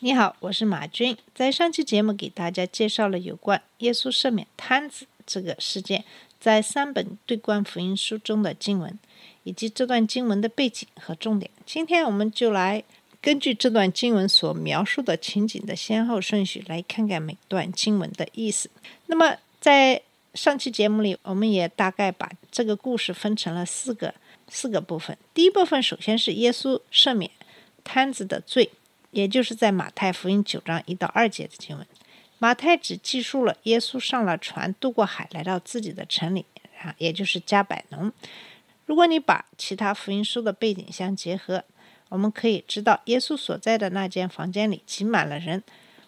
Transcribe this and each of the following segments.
你好，我是马军。在上期节目给大家介绍了有关耶稣赦免摊子这个事件，在三本对观福音书中的经文，以及这段经文的背景和重点。今天我们就来根据这段经文所描述的情景的先后顺序，来看看每段经文的意思。那么在上期节目里，我们也大概把这个故事分成了四个四个部分。第一部分首先是耶稣赦免摊子的罪。也就是在马太福音九章一到二节的经文，马太只记述了耶稣上了船渡过海来到自己的城里，啊，也就是加百农。如果你把其他福音书的背景相结合，我们可以知道耶稣所在的那间房间里挤满了人。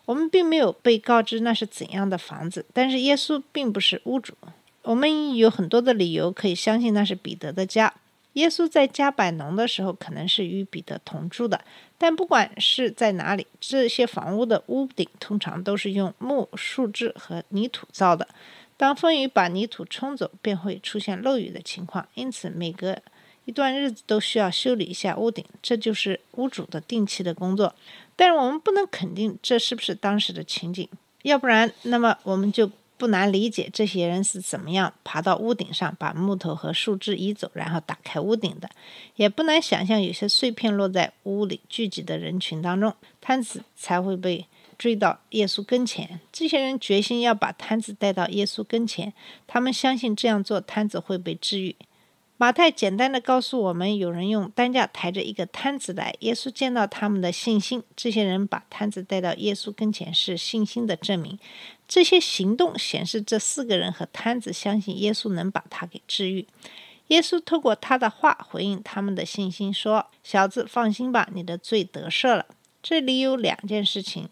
我们并没有被告知那是怎样的房子，但是耶稣并不是屋主。我们有很多的理由可以相信那是彼得的家。耶稣在加百农的时候，可能是与彼得同住的。但不管是在哪里，这些房屋的屋顶通常都是用木、树枝和泥土造的。当风雨把泥土冲走，便会出现漏雨的情况。因此，每隔一段日子都需要修理一下屋顶，这就是屋主的定期的工作。但是我们不能肯定这是不是当时的情景，要不然，那么我们就。不难理解这些人是怎么样爬到屋顶上，把木头和树枝移走，然后打开屋顶的。也不难想象，有些碎片落在屋里聚集的人群当中，摊子才会被追到耶稣跟前。这些人决心要把摊子带到耶稣跟前，他们相信这样做，摊子会被治愈。马太简单的告诉我们，有人用担架抬着一个摊子来。耶稣见到他们的信心，这些人把摊子带到耶稣跟前，是信心的证明。这些行动显示这四个人和摊子相信耶稣能把他给治愈。耶稣透过他的话回应他们的信心，说：“小子，放心吧，你的罪得赦了。”这里有两件事情，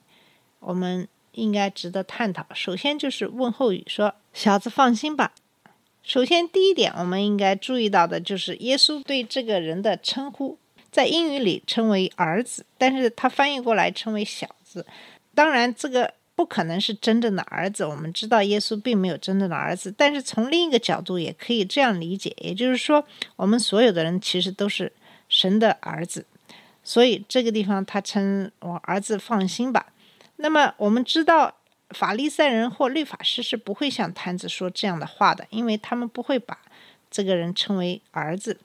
我们应该值得探讨。首先就是问候语，说：“小子，放心吧。”首先，第一点，我们应该注意到的就是耶稣对这个人的称呼，在英语里称为儿子，但是他翻译过来称为小子。当然，这个不可能是真正的儿子。我们知道耶稣并没有真正的儿子，但是从另一个角度也可以这样理解，也就是说，我们所有的人其实都是神的儿子。所以这个地方他称我儿子放心吧。那么我们知道。法利赛人或律法师是不会向摊子说这样的话的，因为他们不会把这个人称为儿子。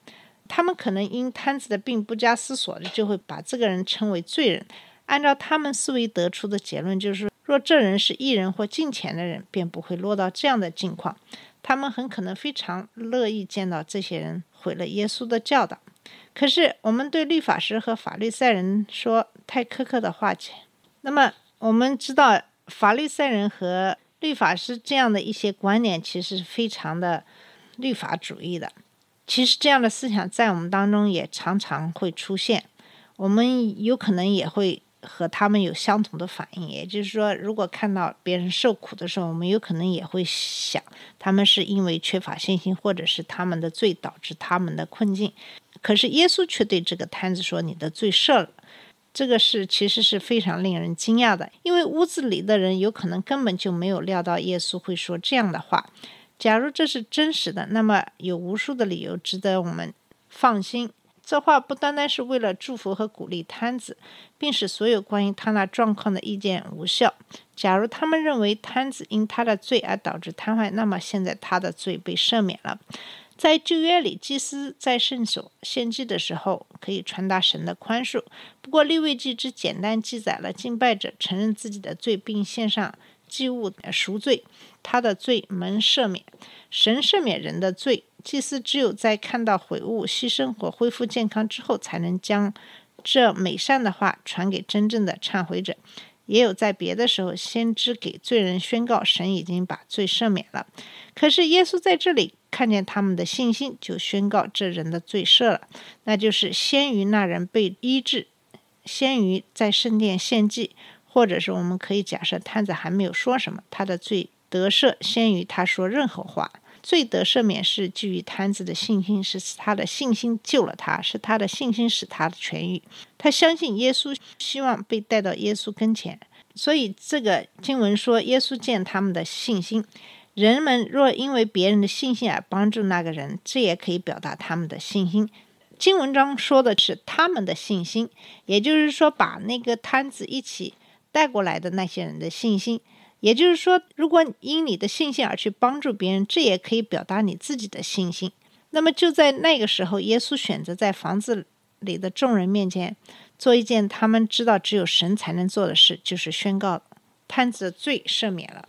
他们可能因摊子的病不加思索的就会把这个人称为罪人。按照他们思维得出的结论就是，若这人是艺人或敬虔的人，便不会落到这样的境况。他们很可能非常乐意见到这些人毁了耶稣的教导。可是我们对律法师和法利赛人说太苛刻的话，那么我们知道。法律赛人和律法师这样的一些观念，其实是非常的律法主义的。其实这样的思想在我们当中也常常会出现，我们有可能也会和他们有相同的反应。也就是说，如果看到别人受苦的时候，我们有可能也会想，他们是因为缺乏信心，或者是他们的罪导致他们的困境。可是耶稣却对这个摊子说：“你的罪赦了。”这个是其实是非常令人惊讶的，因为屋子里的人有可能根本就没有料到耶稣会说这样的话。假如这是真实的，那么有无数的理由值得我们放心。这话不单单是为了祝福和鼓励摊子，并使所有关于他那状况的意见无效。假如他们认为摊子因他的罪而导致瘫痪，那么现在他的罪被赦免了。在旧约里，祭司在圣所献祭的时候，可以传达神的宽恕。不过，立位记只简单记载了敬拜者承认自己的罪，并献上祭物赎罪，他的罪蒙赦免。神赦免人的罪，祭司只有在看到悔悟、牺牲或恢复健康之后，才能将这美善的话传给真正的忏悔者。也有在别的时候，先知给罪人宣告，神已经把罪赦免了。可是耶稣在这里看见他们的信心，就宣告这人的罪赦了。那就是先于那人被医治，先于在圣殿献祭，或者是我们可以假设摊子还没有说什么，他的罪得赦先于他说任何话。罪得赦免是基于摊子的信心，是他的信心救了他，是他的信心使他痊愈。他相信耶稣，希望被带到耶稣跟前。所以这个经文说，耶稣见他们的信心。人们若因为别人的信心而帮助那个人，这也可以表达他们的信心。经文中说的是他们的信心，也就是说把那个摊子一起带过来的那些人的信心。也就是说，如果因你的信心而去帮助别人，这也可以表达你自己的信心。那么就在那个时候，耶稣选择在房子里的众人面前做一件他们知道只有神才能做的事，就是宣告摊子的罪赦免了。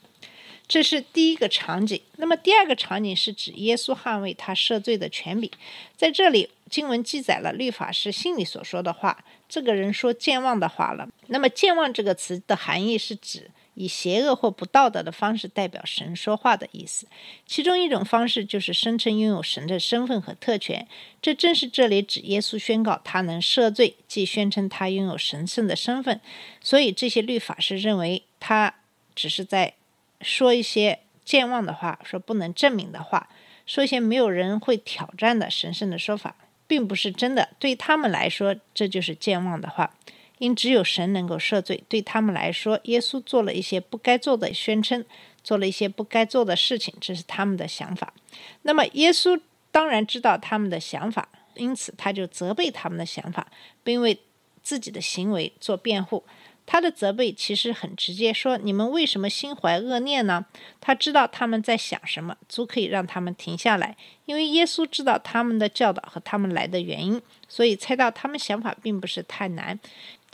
这是第一个场景。那么第二个场景是指耶稣捍卫他赦罪的权柄。在这里，经文记载了律法师心里所说的话。这个人说健忘的话了。那么“健忘”这个词的含义是指。以邪恶或不道德的方式代表神说话的意思，其中一种方式就是声称拥有神的身份和特权，这正是这里指耶稣宣告他能赦罪，即宣称他拥有神圣的身份。所以这些律法师认为他只是在说一些健忘的话，说不能证明的话，说一些没有人会挑战的神圣的说法，并不是真的。对他们来说，这就是健忘的话。因只有神能够赦罪，对他们来说，耶稣做了一些不该做的宣称，做了一些不该做的事情，这是他们的想法。那么，耶稣当然知道他们的想法，因此他就责备他们的想法，并为自己的行为做辩护。他的责备其实很直接，说：“你们为什么心怀恶念呢？”他知道他们在想什么，足可以让他们停下来，因为耶稣知道他们的教导和他们来的原因，所以猜到他们想法并不是太难。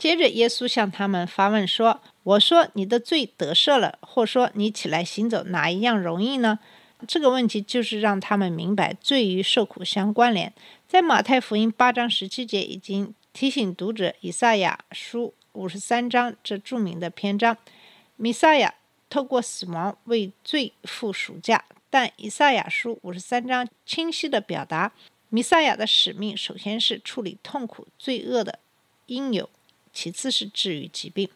接着，耶稣向他们发问说：“我说你的罪得赦了，或说你起来行走，哪一样容易呢？”这个问题就是让他们明白罪与受苦相关联。在马太福音八章十七节已经提醒读者，以赛亚书五十三章这著名的篇章，弥赛亚透过死亡为罪付赎价。但以赛亚书五十三章清晰地表达，弥赛亚的使命首先是处理痛苦、罪恶的因由。其次是治愈疾病，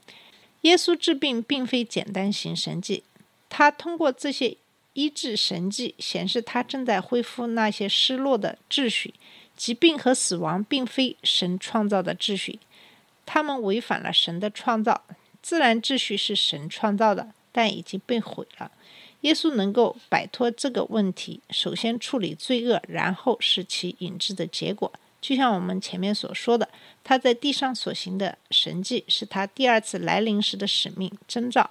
耶稣治病并非简单行神迹，他通过这些医治神迹显示他正在恢复那些失落的秩序。疾病和死亡并非神创造的秩序，他们违反了神的创造。自然秩序是神创造的，但已经被毁了。耶稣能够摆脱这个问题，首先处理罪恶，然后是其引致的结果。就像我们前面所说的，他在地上所行的神迹是他第二次来临时的使命征兆。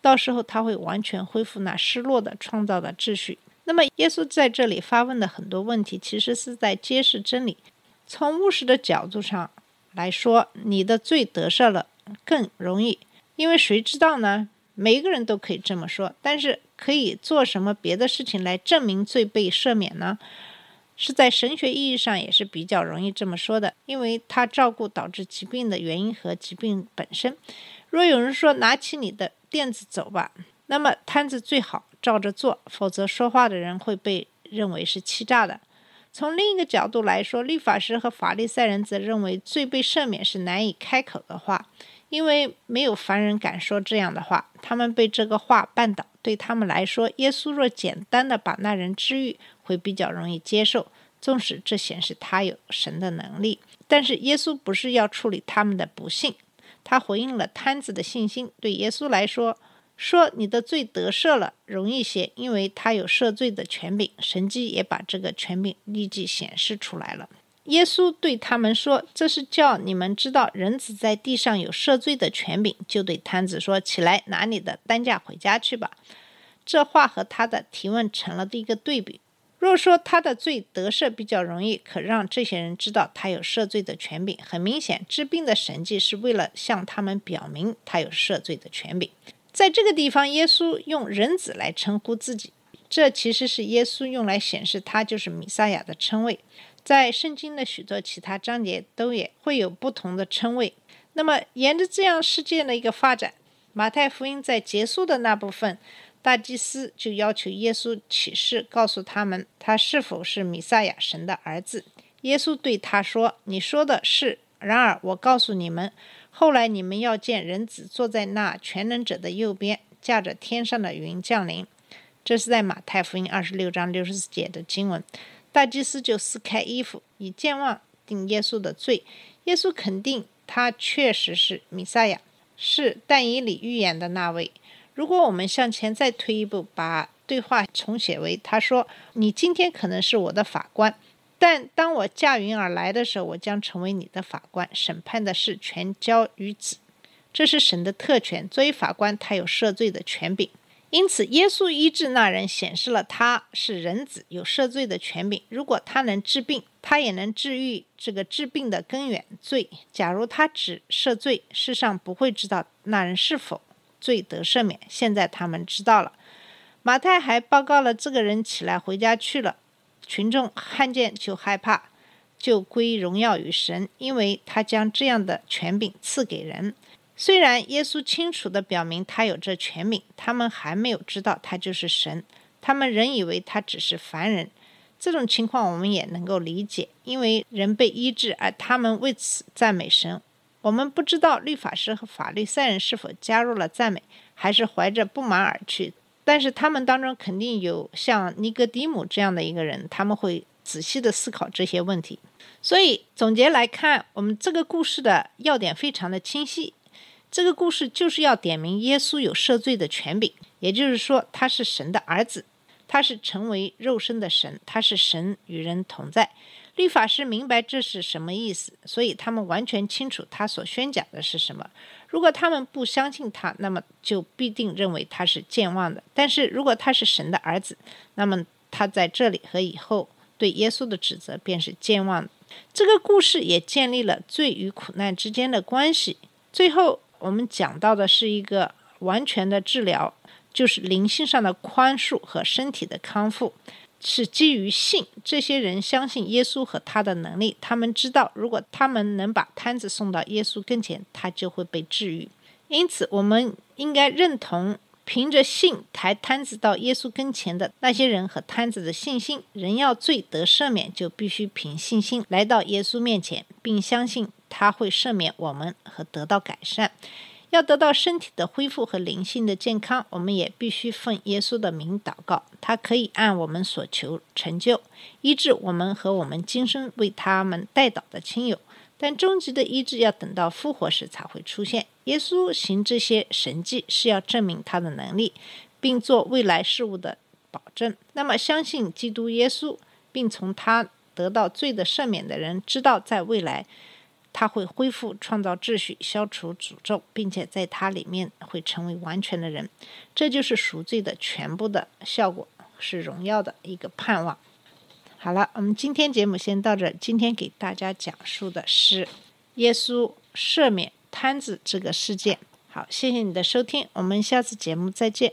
到时候他会完全恢复那失落的创造的秩序。那么，耶稣在这里发问的很多问题，其实是在揭示真理。从务实的角度上来说，你的罪得赦了更容易，因为谁知道呢？每一个人都可以这么说，但是可以做什么别的事情来证明罪被赦免呢？是在神学意义上也是比较容易这么说的，因为他照顾导致疾病的原因和疾病本身。若有人说拿起你的垫子走吧，那么摊子最好照着做，否则说话的人会被认为是欺诈的。从另一个角度来说，律法师和法利赛人则认为罪被赦免是难以开口的话，因为没有凡人敢说这样的话，他们被这个话绊倒。对他们来说，耶稣若简单的把那人治愈，会比较容易接受，纵使这显示他有神的能力。但是耶稣不是要处理他们的不幸，他回应了摊子的信心。对耶稣来说，说你的罪得赦了容易些，因为他有赦罪的权柄。神迹也把这个权柄立即显示出来了。耶稣对他们说：“这是叫你们知道，人子在地上有赦罪的权柄。”就对摊子说：“起来，拿你的担架回家去吧。”这话和他的提问成了一个对比。若说他的罪得赦比较容易，可让这些人知道他有赦罪的权柄。很明显，治病的神迹是为了向他们表明他有赦罪的权柄。在这个地方，耶稣用人子来称呼自己，这其实是耶稣用来显示他就是弥撒亚的称谓。在圣经的许多其他章节都也会有不同的称谓。那么，沿着这样事件的一个发展，马太福音在结束的那部分，大祭司就要求耶稣起誓，告诉他们他是否是弥赛亚神的儿子。耶稣对他说：“你说的是。然而，我告诉你们，后来你们要见人子坐在那全能者的右边，驾着天上的云降临。”这是在马太福音二十六章六十四节的经文。大祭司就撕开衣服，以健忘定耶稣的罪。耶稣肯定他确实是弥赛亚，是但以理预言的那位。如果我们向前再推一步，把对话重写为：他说：“你今天可能是我的法官，但当我驾云而来的时候，我将成为你的法官，审判的事全交于子。这是神的特权。作为法官，他有赦罪的权柄。因此，耶稣医治那人，显示了他是人子，有赦罪的权柄。如果他能治病，他也能治愈这个治病的根源罪。假如他只赦罪，世上不会知道那人是否罪得赦免。现在他们知道了。马太还报告了这个人起来回家去了。群众看见就害怕，就归荣耀于神，因为他将这样的权柄赐给人。虽然耶稣清楚地表明他有这权柄，他们还没有知道他就是神，他们仍以为他只是凡人。这种情况我们也能够理解，因为人被医治，而他们为此赞美神。我们不知道律法师和法律赛人是否加入了赞美，还是怀着不满而去。但是他们当中肯定有像尼格迪姆这样的一个人，他们会仔细地思考这些问题。所以总结来看，我们这个故事的要点非常的清晰。这个故事就是要点明耶稣有赦罪的权柄，也就是说他是神的儿子，他是成为肉身的神，他是神与人同在。律法师明白这是什么意思，所以他们完全清楚他所宣讲的是什么。如果他们不相信他，那么就必定认为他是健忘的。但是如果他是神的儿子，那么他在这里和以后对耶稣的指责便是健忘。这个故事也建立了罪与苦难之间的关系。最后。我们讲到的是一个完全的治疗，就是灵性上的宽恕和身体的康复，是基于信。这些人相信耶稣和他的能力，他们知道，如果他们能把摊子送到耶稣跟前，他就会被治愈。因此，我们应该认同凭着信抬摊子到耶稣跟前的那些人和摊子的信心。人要罪得赦免，就必须凭信心来到耶稣面前，并相信。他会赦免我们和得到改善。要得到身体的恢复和灵性的健康，我们也必须奉耶稣的名祷告。他可以按我们所求成就医治我们和我们今生为他们代祷的亲友。但终极的医治要等到复活时才会出现。耶稣行这些神迹是要证明他的能力，并做未来事物的保证。那么，相信基督耶稣并从他得到罪的赦免的人，知道在未来。他会恢复创造秩序，消除诅咒，并且在它里面会成为完全的人。这就是赎罪的全部的效果，是荣耀的一个盼望。好了，我们今天节目先到这。今天给大家讲述的是耶稣赦免摊子这个事件。好，谢谢你的收听，我们下次节目再见。